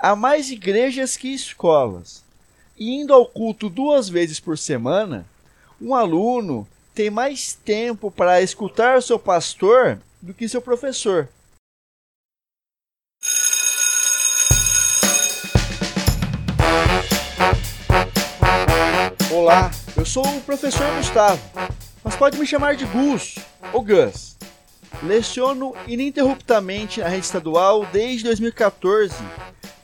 há mais igrejas que escolas. E indo ao culto duas vezes por semana, um aluno tem mais tempo para escutar seu pastor do que seu professor. Olá, eu sou o professor Gustavo, mas pode me chamar de Gus ou Gus. Leciono ininterruptamente na rede estadual desde 2014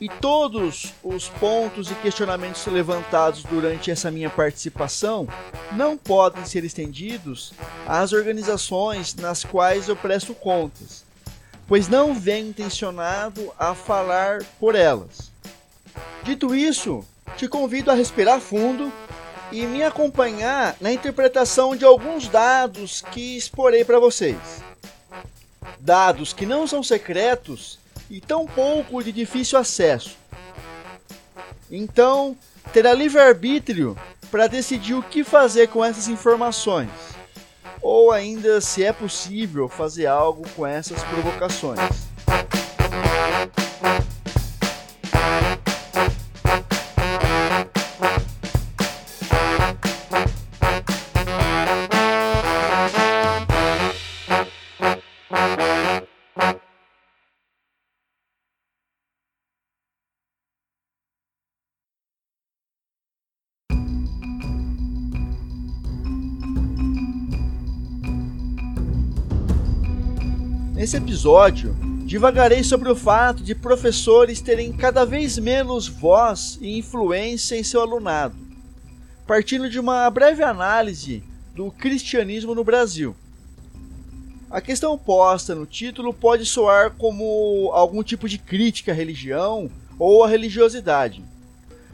e todos os pontos e questionamentos levantados durante essa minha participação não podem ser estendidos às organizações nas quais eu presto contas, pois não venho intencionado a falar por elas. Dito isso, te convido a respirar fundo e me acompanhar na interpretação de alguns dados que exporei para vocês. Dados que não são secretos e tão pouco de difícil acesso. Então, terá livre-arbítrio para decidir o que fazer com essas informações, ou ainda se é possível fazer algo com essas provocações. Nesse episódio, divagarei sobre o fato de professores terem cada vez menos voz e influência em seu alunado, partindo de uma breve análise do cristianismo no Brasil. A questão posta no título pode soar como algum tipo de crítica à religião ou à religiosidade,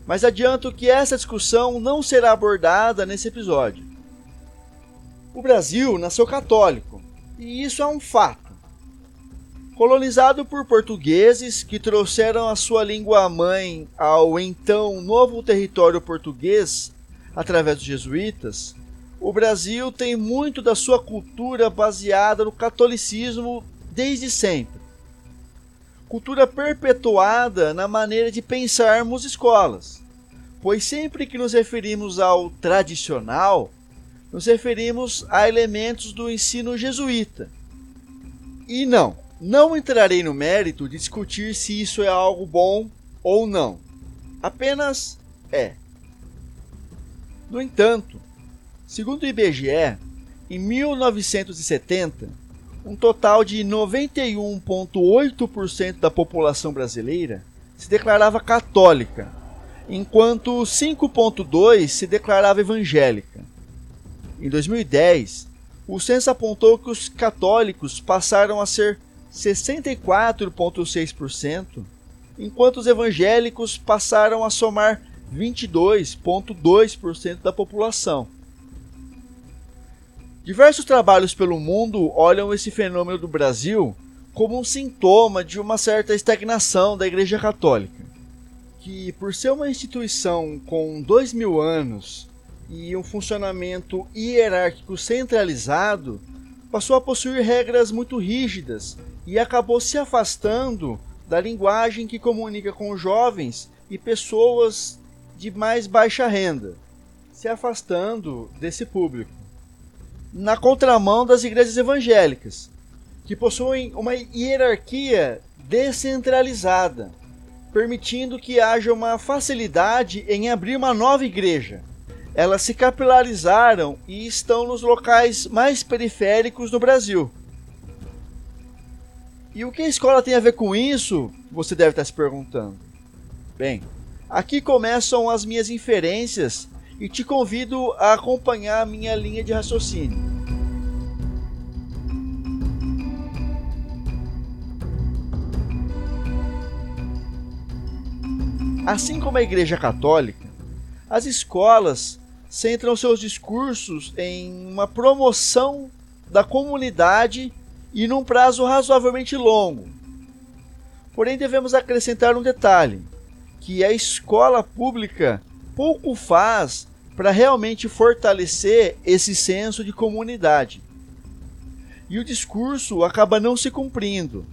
mas adianto que essa discussão não será abordada nesse episódio. O Brasil nasceu católico, e isso é um fato. Colonizado por portugueses que trouxeram a sua língua mãe ao então novo território português através dos jesuítas, o Brasil tem muito da sua cultura baseada no catolicismo desde sempre. Cultura perpetuada na maneira de pensarmos escolas, pois sempre que nos referimos ao tradicional, nos referimos a elementos do ensino jesuíta. E não, não entrarei no mérito de discutir se isso é algo bom ou não. Apenas é. No entanto, segundo o IBGE, em 1970, um total de 91,8% da população brasileira se declarava católica, enquanto 5,2% se declarava evangélica. Em 2010, o censo apontou que os católicos passaram a ser 64,6%, enquanto os evangélicos passaram a somar 22,2% da população. Diversos trabalhos pelo mundo olham esse fenômeno do Brasil como um sintoma de uma certa estagnação da Igreja Católica, que, por ser uma instituição com dois mil anos e um funcionamento hierárquico centralizado, passou a possuir regras muito rígidas e acabou se afastando da linguagem que comunica com jovens e pessoas de mais baixa renda, se afastando desse público. Na contramão das igrejas evangélicas, que possuem uma hierarquia descentralizada, permitindo que haja uma facilidade em abrir uma nova igreja. Elas se capilarizaram e estão nos locais mais periféricos do Brasil e o que a escola tem a ver com isso? Você deve estar se perguntando. Bem, aqui começam as minhas inferências e te convido a acompanhar a minha linha de raciocínio. Assim como a Igreja Católica, as escolas centram seus discursos em uma promoção da comunidade e num prazo razoavelmente longo. Porém, devemos acrescentar um detalhe: que a escola pública pouco faz para realmente fortalecer esse senso de comunidade. E o discurso acaba não se cumprindo.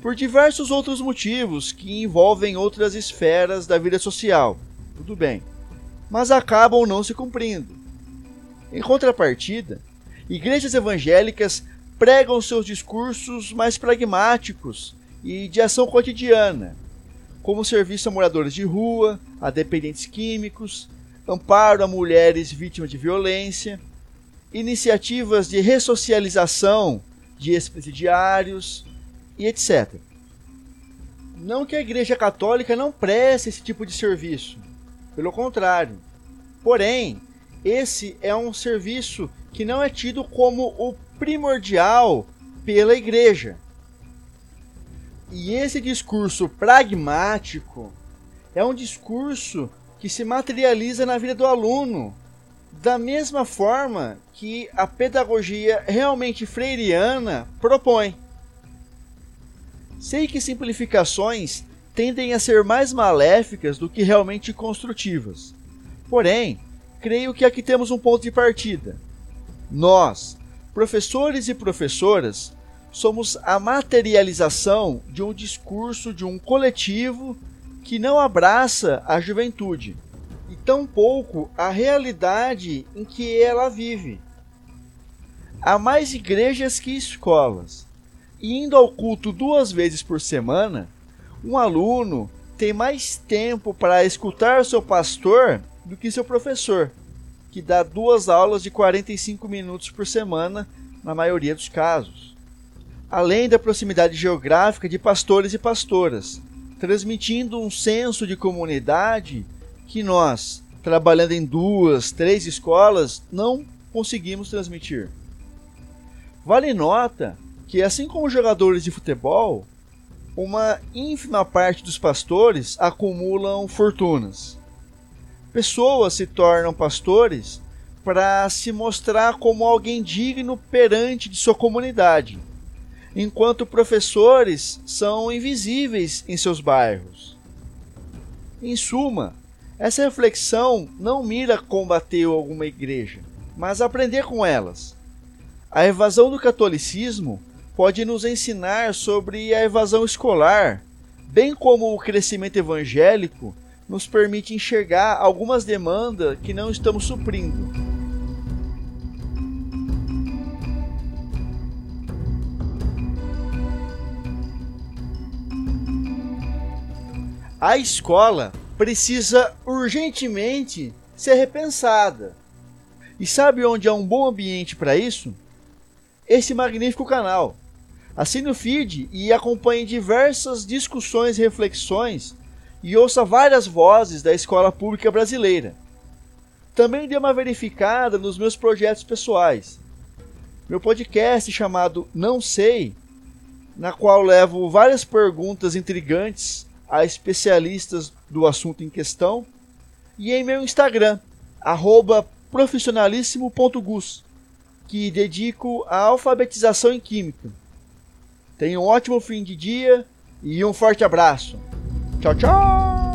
por diversos outros motivos que envolvem outras esferas da vida social. Tudo bem. Mas acabam não se cumprindo. Em contrapartida, igrejas evangélicas pregam seus discursos mais pragmáticos e de ação cotidiana, como serviço a moradores de rua, a dependentes químicos, amparo a mulheres vítimas de violência, iniciativas de ressocialização de ex-presidiários e etc. Não que a Igreja Católica não preste esse tipo de serviço, pelo contrário. Porém, esse é um serviço que não é tido como o primordial pela Igreja. E esse discurso pragmático é um discurso que se materializa na vida do aluno, da mesma forma que a pedagogia realmente freiriana propõe. Sei que simplificações tendem a ser mais maléficas do que realmente construtivas. Porém, creio que aqui temos um ponto de partida. Nós, professores e professoras, somos a materialização de um discurso de um coletivo que não abraça a juventude e tampouco a realidade em que ela vive. Há mais igrejas que escolas e indo ao culto duas vezes por semana, um aluno tem mais tempo para escutar seu pastor do que seu professor, que dá duas aulas de 45 minutos por semana na maioria dos casos. Além da proximidade geográfica de pastores e pastoras, transmitindo um senso de comunidade que nós, trabalhando em duas, três escolas, não conseguimos transmitir. Vale nota que, assim como jogadores de futebol, uma ínfima parte dos pastores acumulam fortunas. Pessoas se tornam pastores para se mostrar como alguém digno perante de sua comunidade, enquanto professores são invisíveis em seus bairros. Em suma, essa reflexão não mira combater alguma igreja, mas aprender com elas. A evasão do catolicismo pode nos ensinar sobre a evasão escolar, bem como o crescimento evangélico nos permite enxergar algumas demandas que não estamos suprindo. A escola precisa urgentemente ser repensada. E sabe onde é um bom ambiente para isso? Esse magnífico canal. Assine o feed e acompanhe diversas discussões e reflexões e ouça várias vozes da escola pública brasileira. Também dê uma verificada nos meus projetos pessoais. Meu podcast chamado Não Sei, na qual levo várias perguntas intrigantes a especialistas do assunto em questão, e em meu Instagram, profissionalíssimo.gus, que dedico à alfabetização em Química. Tenha um ótimo fim de dia e um forte abraço. tchau, tchau!